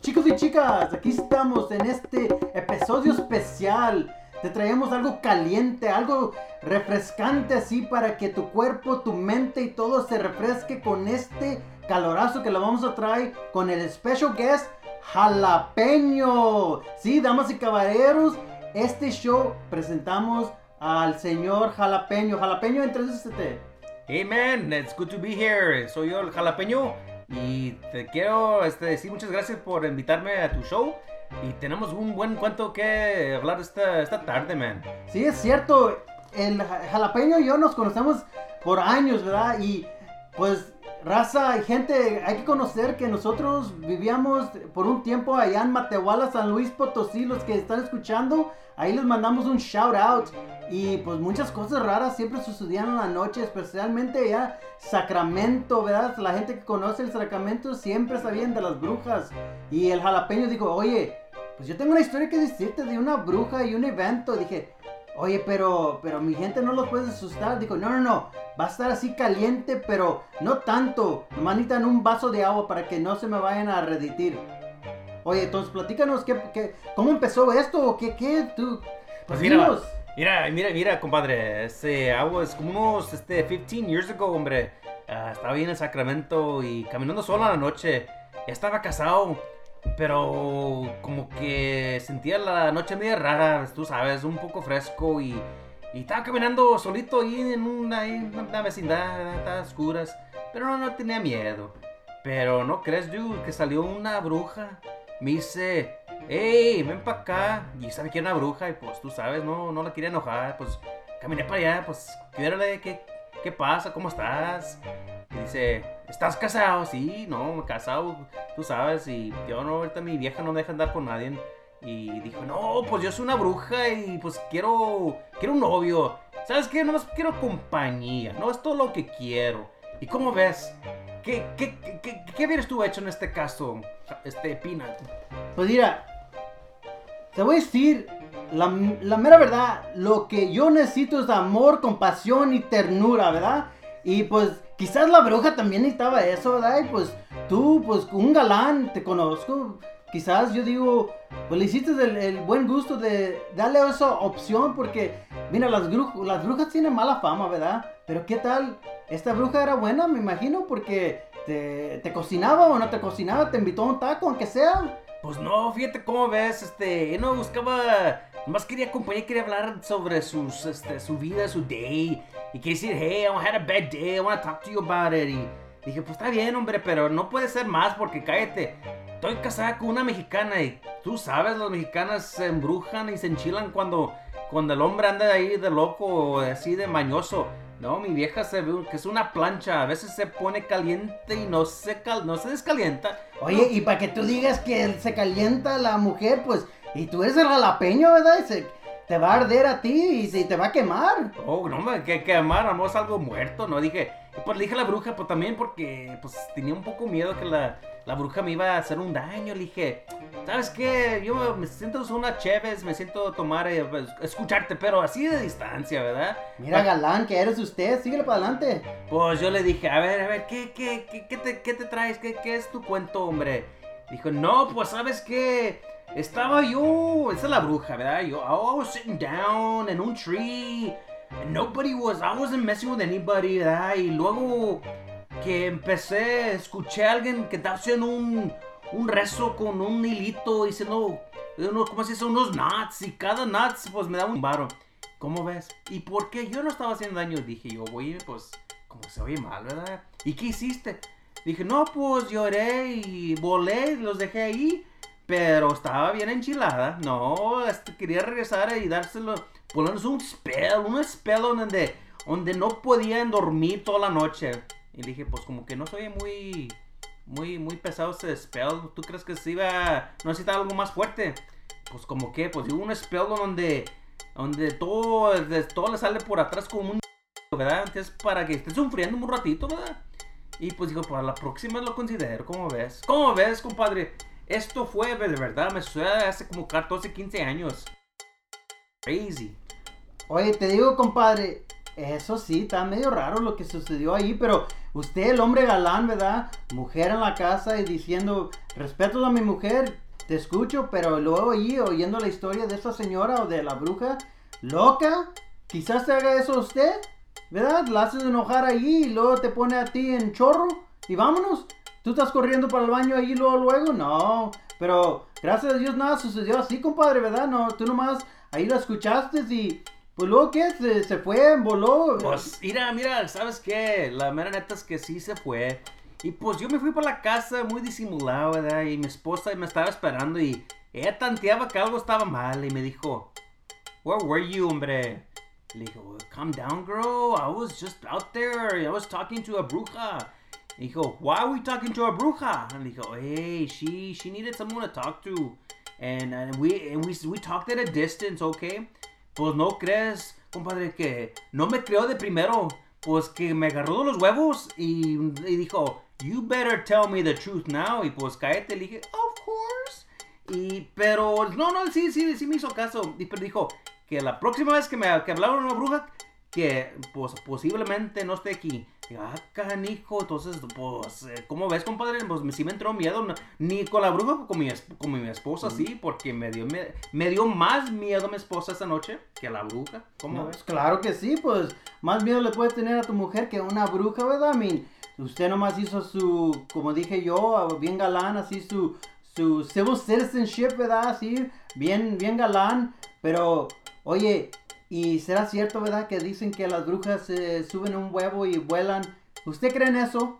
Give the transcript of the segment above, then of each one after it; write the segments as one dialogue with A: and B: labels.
A: Chicos y chicas, aquí estamos en este episodio especial. Te traemos algo caliente, algo refrescante así para que tu cuerpo, tu mente y todo se refresque con este calorazo que lo vamos a traer con el special guest jalapeño. Sí, damas y caballeros, este show presentamos al señor jalapeño. Jalapeño, introdúcete.
B: Hey man, it's good to be here. Soy yo el jalapeño. Y te quiero este, decir muchas gracias por invitarme a tu show. Y tenemos un buen cuento que hablar esta, esta tarde, man.
A: Sí, es cierto. El jalapeño y yo nos conocemos por años, ¿verdad? Y pues, raza y gente, hay que conocer que nosotros vivíamos por un tiempo allá en Matehuala, San Luis Potosí. Los que están escuchando, ahí les mandamos un shout out. Y pues muchas cosas raras siempre sucedían en la noche, especialmente allá Sacramento, ¿verdad? La gente que conoce el Sacramento siempre sabían de las brujas. Y el jalapeño dijo, oye, pues yo tengo una historia que decirte de una bruja y un evento. Dije, oye, pero, pero mi gente no los puede asustar. Dijo, no, no, no, va a estar así caliente, pero no tanto. Nomás necesitan un vaso de agua para que no se me vayan a reditir. Oye, entonces platícanos, ¿qué, qué, ¿cómo empezó esto? ¿O qué, qué, tú?
B: Pues mira, mira, mira, mira, compadre, este agua es como unos, este, 15 years ago, hombre. Uh, estaba bien en Sacramento y caminando solo a la noche. Ya estaba casado, pero como que sentía la noche media rara, tú sabes, un poco fresco y, y estaba caminando solito ahí en una, en una vecindad, estaba oscuras, pero no, no tenía miedo. Pero no crees, dude, que salió una bruja. Me dice, hey, ven para acá. Y sabe que era una bruja y pues tú sabes, no, no la quería enojar. Pues caminé para allá, pues, ¿qué, qué, qué pasa? ¿Cómo estás? Dice, ¿estás casado? Sí, no, casado, tú sabes. Y yo no, ahorita mi vieja no me deja andar con nadie. Y dijo, no, pues yo soy una bruja y pues quiero, quiero un novio. ¿Sabes qué? Nomás quiero compañía, no es todo lo que quiero. ¿Y cómo ves? ¿Qué, qué, qué, qué hubieras tú hecho en este caso, este Pina?
A: Pues mira, te voy a decir la, la, mera verdad, lo que yo necesito es amor, compasión y ternura, ¿verdad? Y pues quizás la bruja también necesitaba eso, ¿verdad? Y pues tú, pues un galán, te conozco. Quizás yo digo, pues le hiciste el, el buen gusto de darle esa opción porque, mira, las, bruj las brujas tienen mala fama, ¿verdad? Pero ¿qué tal? Esta bruja era buena, me imagino, porque te, te cocinaba o no te cocinaba, te invitó a un taco, aunque sea.
B: Pues no, fíjate cómo ves, este, no buscaba, más quería acompañar, quería hablar sobre sus, este, su vida, su day, y quería decir, hey, I had a bad day, I want to talk to you about it, y dije, pues está bien, hombre, pero no puede ser más, porque cállate, estoy casada con una mexicana, y tú sabes, las mexicanas se embrujan y se enchilan cuando, cuando el hombre anda ahí de loco, o así de mañoso, no, mi vieja se ve que es una plancha. A veces se pone caliente y no se, cal no se descalienta.
A: Oye, y para que tú digas que se calienta la mujer, pues, y tú eres el jalapeño, ¿verdad? Y se, te va a arder a ti y se te va a quemar.
B: Oh, no, me que quemar, amor, es algo muerto, ¿no? Dije, pues le dije a la bruja, pues también porque, pues, tenía un poco miedo que la, la bruja me iba a hacer un daño. Le dije, ¿sabes qué? Yo me siento una chévez, me siento tomar, eh, escucharte, pero así de distancia, ¿verdad?
A: Mira, galán, que eres usted, síguele para adelante.
B: Pues yo le dije, a ver, a ver, ¿qué, qué, qué, qué te, qué te traes? ¿Qué, ¿Qué es tu cuento, hombre? Dijo, no, pues, ¿sabes qué? Estaba yo, esa es la bruja, ¿verdad? Yo, I was sitting down in un tree, and nobody was, I wasn't messing with anybody, ¿verdad? Y luego que empecé, escuché a alguien que estaba haciendo un, un rezo con un hilito, diciendo, unos, ¿cómo se dice? Unos knots, y cada knots, pues me daba un varo. ¿Cómo ves? ¿Y por qué yo no estaba haciendo daño? Dije yo, güey, pues, como se oye mal, ¿verdad? ¿Y qué hiciste? Dije, no, pues lloré y volé, los dejé ahí. Pero estaba bien enchilada. No, este, quería regresar y dárselo. Ponernos un spell, un spell donde, donde no podían dormir toda la noche. Y dije, pues como que no soy muy, muy, muy pesado ese spell. ¿Tú crees que se iba, no necesitaba algo más fuerte? Pues como que, pues un spell donde, donde todo, todo le sale por atrás como un, ¿verdad? Entonces para que estés sufriendo un ratito, ¿verdad? Y pues digo, para la próxima lo considero, ¿cómo ves? ¿Cómo ves, compadre? Esto fue de verdad, me sucedió hace como 14, 15 años. Crazy.
A: Oye, te digo, compadre, eso sí, está medio raro lo que sucedió ahí, pero usted, el hombre galán, ¿verdad? Mujer en la casa y diciendo, respeto a mi mujer, te escucho, pero luego ahí oyendo la historia de esta señora o de la bruja, loca, quizás te haga eso usted, ¿verdad? La haces enojar ahí y luego te pone a ti en chorro y vámonos. ¿Tú estás corriendo para el baño ahí luego, luego? No, pero gracias a Dios nada sucedió así, compadre, ¿verdad? No, tú nomás ahí la escuchaste y pues luego qué, se, se fue, voló.
B: Pues mira, mira, ¿sabes qué? La mera neta es que sí se fue. Y pues yo me fui para la casa muy disimulado, ¿verdad? Y mi esposa me estaba esperando y ella tanteaba que algo estaba mal y me dijo, Where were you, hombre? Le dijo, calm down, girl. I was just out there. I was talking to a bruja. Le dijo, why are we talking to a bruja? And le dijo, hey, she she needed someone to talk to. And, and we and we we talked at a distance, okay? Pues no crees, compadre, que no me creó de primero. Pues que me agarró de los huevos y, y dijo, you better tell me the truth now. Y pues cállate, le dije, of course. Y, pero, no, no, sí, sí, sí me hizo caso. Y pero dijo que la próxima vez que me que hablaron una bruja, que pues posiblemente no esté aquí. Y, ah, canijo, entonces, pues, eh, ¿cómo ves, compadre? Pues sí me entró miedo. ni con la bruja, con mi, con mi esposa, sí, porque me dio, me, me dio más miedo mi esposa esa noche que la bruja. ¿Cómo
A: No,
B: ves?
A: pues claro que sí, pues más miedo le puedes tener a tu mujer que a una bruja, ¿verdad? I mean, usted nomás hizo su, como dije yo, bien galán, así su, su civil citizenship, ¿verdad? Así, bien, bien galán, pero, oye, ¿y será cierto, verdad, que dicen que las brujas eh, suben un huevo y vuelan? ¿Usted cree en eso?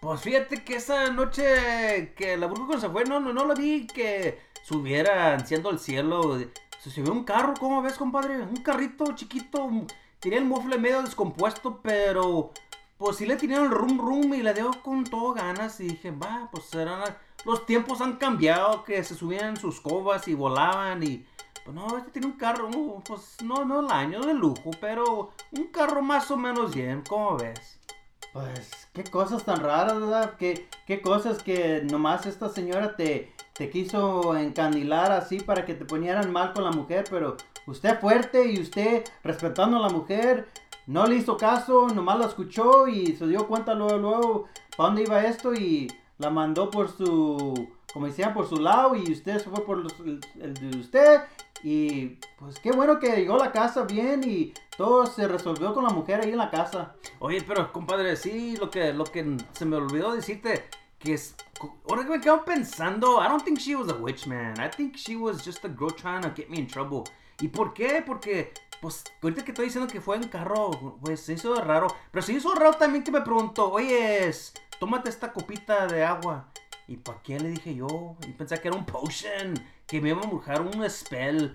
B: Pues fíjate que esa noche que la bruja se fue, no, no, no la vi que subiera enciendo el cielo. Se subió un carro, ¿cómo ves, compadre? Un carrito chiquito. Tenía el mueble medio descompuesto, pero pues sí le tenían el rum rum y le dio con todo ganas. Y dije, va, pues serán. Los tiempos han cambiado, que se subían sus covas y volaban y. No, este tiene un carro, pues no, no el año de lujo, pero un carro más o menos bien, ¿cómo ves?
A: Pues, qué cosas tan raras, ¿verdad? Qué, qué cosas que nomás esta señora te, te quiso encandilar así para que te ponieran mal con la mujer, pero usted fuerte y usted respetando a la mujer, no le hizo caso, nomás la escuchó y se dio cuenta luego, luego, para dónde iba esto y la mandó por su, como decían, por su lado y usted se fue por el de usted y pues qué bueno que llegó a la casa bien y todo se resolvió con la mujer ahí en la casa.
B: Oye, pero compadre, sí, lo que, lo que se me olvidó decirte, que es, ahora que me quedo pensando, I don't think she was a witch, man. I think she was just a girl trying to get me in trouble. ¿Y por qué? Porque, pues, ahorita que estoy diciendo que fue en carro, pues se hizo raro. Pero se hizo raro también que me preguntó, oye, tómate esta copita de agua. ¿Y para qué le dije yo? Y pensé que era un potion, que me iba a embrujar un spell.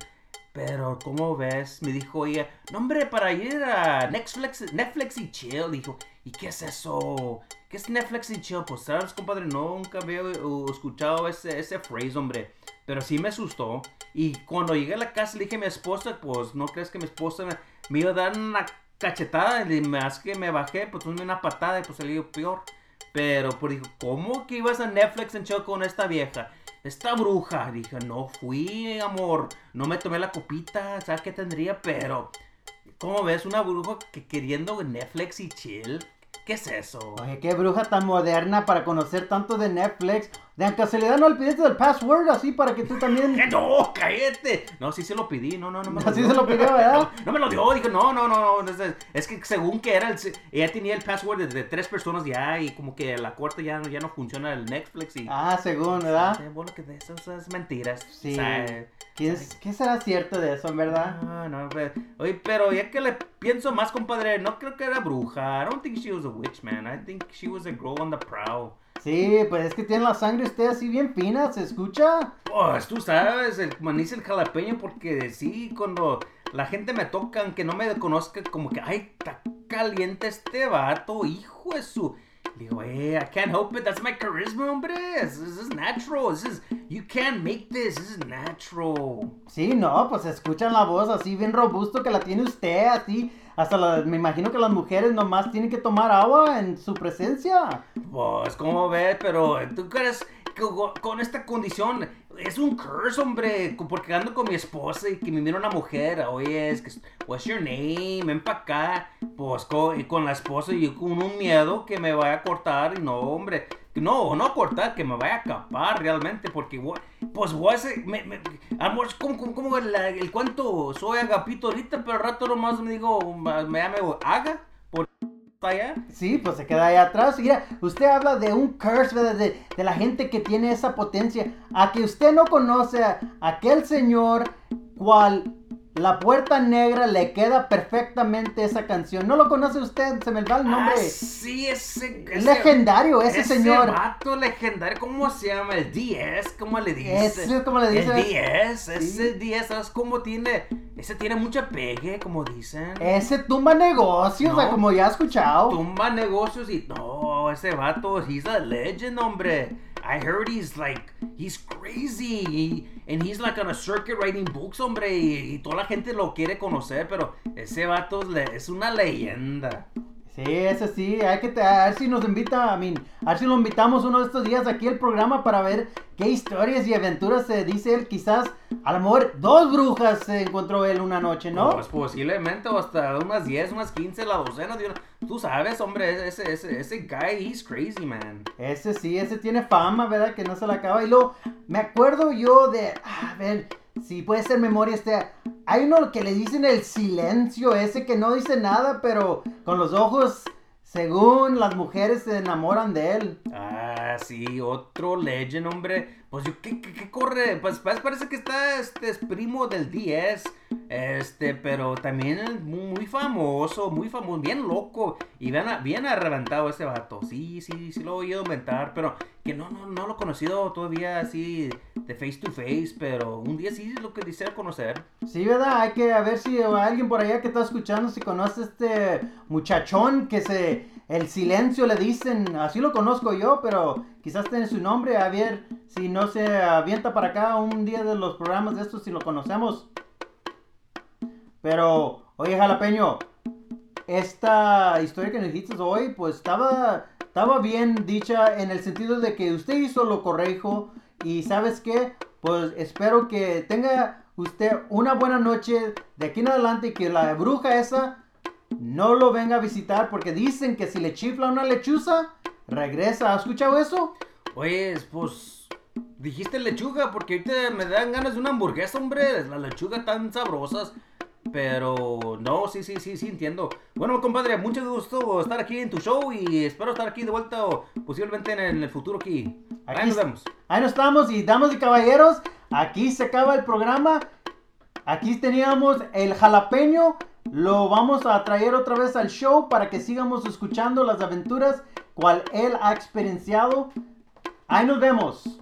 B: Pero, ¿cómo ves? Me dijo ella, no hombre, para ir a Netflix, Netflix y chill. Dijo, ¿y qué es eso? ¿Qué es Netflix y chill? Pues, sabes, compadre, nunca había escuchado ese, ese phrase, hombre. Pero sí me asustó. Y cuando llegué a la casa le dije a mi esposa, pues, ¿no crees que mi esposa me, iba a dar una cachetada? Y más que me bajé, pues, una patada y pues salió peor. Pero, pues, dijo, ¿cómo que ibas a Netflix and chill con esta vieja? Esta bruja, dije, no fui, amor, no me tomé la copita, ¿sabes qué tendría? Pero, ¿cómo ves? Una bruja que queriendo Netflix y chill. ¿Qué es eso?
A: Oye, qué bruja tan moderna para conocer tanto de Netflix. De casualidad no olvides del password así para que tú también.
B: ¡Eh, no, cállate. No, sí se lo pedí, no, no, no me lo
A: Así
B: dio.
A: se lo pidió, ¿verdad?
B: No, no me lo dio, dijo, no, no, no, no. Es, es que según que era, el, ella tenía el password de, tres personas ya y como que la cuarta ya, no- ya no funciona el Netflix y...
A: Ah, según, ¿verdad?
B: Sí, bueno, que de eso, eso es mentiras.
A: Sí.
B: O sea,
A: ¿Qué, es- qué será cierto de eso, en verdad?
B: No, pero, oye, pero ya que le pienso más, compadre, no creo que era bruja. I don't think she was a witch, man. I think she was a girl on the prowl.
A: Sí, pues es que tiene la sangre usted así bien fina, ¿se escucha?
B: Pues tú sabes, el manice el jalapeño, porque sí, cuando la gente me toca, aunque no me conozca, como que, ay, está caliente este vato, hijo de su. Digo, eh, I can't help it, that's my charisma, hombre. This, this is natural. This is, you can't make this, this is natural.
A: Sí, no, pues escuchan la voz así bien robusto que la tiene usted, así. Hasta la- me imagino que las mujeres nomás tienen que tomar agua en su presencia.
B: Pues, ¿cómo ves? Pero, ¿tú crees con- esta condición es un curse, hombre? Porque ando con mi esposa y que me mira una mujer. Oye, es que, what's your name? Ven pa' acá. Pues, con, y con la esposa y con un miedo que me vaya a cortar. No, hombre. No, no cortar, que me vaya a capar realmente. Porque, pues, voy a hacer- me, me, amor, como, como, como el, el cuento soy agapito ahorita, pero al rato nomás me digo, me llame haga. Allá.
A: Sí, pues se queda ahí atrás. Mira, usted habla de un curse, ¿verdad? De, de la gente que tiene esa potencia. A que usted no conoce a aquel señor cual la puerta negra le queda perfectamente esa canción. ¿No lo conoce usted? Se me va el nombre.
B: Ah, sí, ese,
A: Es legendario ese señor.
B: vato legendario, ¿cómo se llama? El 10, ¿cómo le dice?
A: Ese es como le dice.
B: El 10, ese 10, ¿sabes cómo tiene? Ese tiene mucha pegue, como dicen.
A: Ese tumba negocios, o sea,
B: No.
A: como ya he escuchado.
B: Tumba negocios y no, ese vato, he's a legend, hombre. I heard he's like, he's crazy. y- and he's like on a circuit writing books, hombre. Y, y toda la gente lo quiere conocer, pero ese vato es una leyenda.
A: Sí, ese sí, hay que te- a ver si nos invita, a mí, a ver si lo invitamos uno de estos días aquí al programa para ver qué historias y aventuras se dice él. Quizás, a lo mejor, dos brujas se encontró él una noche, ¿no?
B: Pues posiblemente o hasta unas 10, unas 15, la docena de una- Tú sabes, hombre, ese, ese, ese guy, he's crazy, man.
A: Ese sí, ese tiene fama, ¿verdad? Que no se la acaba. Y luego, me acuerdo yo de, a ver, si puede ser memoria este, hay uno que le dicen el silencio, ese que no dice nada, pero con los ojos, según las mujeres se enamoran de él.
B: Ah, sí, otro legend, hombre. Pues yo, ¿qué, corre? Pues, pues parece que está, este, es primo del 10. Este, pero también es muy, famoso, muy famoso, bien loco. Y bien, bien arreventado ese vato. Sí, sí, sí lo he oído inventar, pero que no, no, no lo he conocido todavía así de face to face. Pero un día sí lo que quisiera conocer.
A: Sí, ¿verdad? Hay que a ver si alguien por allá que está escuchando, si conoce este muchachón que se... El silencio le dicen, así lo conozco yo, pero quizás tiene su nombre, a ver si no se avienta para acá un día de los programas de estos si lo conocemos. Pero, oye, jalapeño, esta historia que nos dijiste hoy, pues estaba, estaba bien dicha en el sentido de que usted hizo lo correcto y sabes qué, pues espero que tenga usted una buena noche de aquí en adelante y que la bruja esa no lo venga a visitar porque dicen que si le chifla una lechuza, regresa. ¿Has escuchado eso?
B: Oye, pues dijiste lechuga porque ahorita me dan ganas de una hamburguesa, hombre. Las lechugas tan sabrosas. Pero no, sí, sí, sí, sí, entiendo. Bueno, compadre, mucho gusto estar aquí en tu show y espero estar aquí de vuelta o posiblemente en el, futuro aquí. Ahí
A: Aquí
B: nos
A: es-
B: vemos.
A: Ahí nos estamos y damas y caballeros, aquí se acaba el programa. Aquí teníamos el jalapeño. Lo vamos a traer otra vez al show para que sigamos escuchando las aventuras cual él ha experienciado. Ahí nos vemos.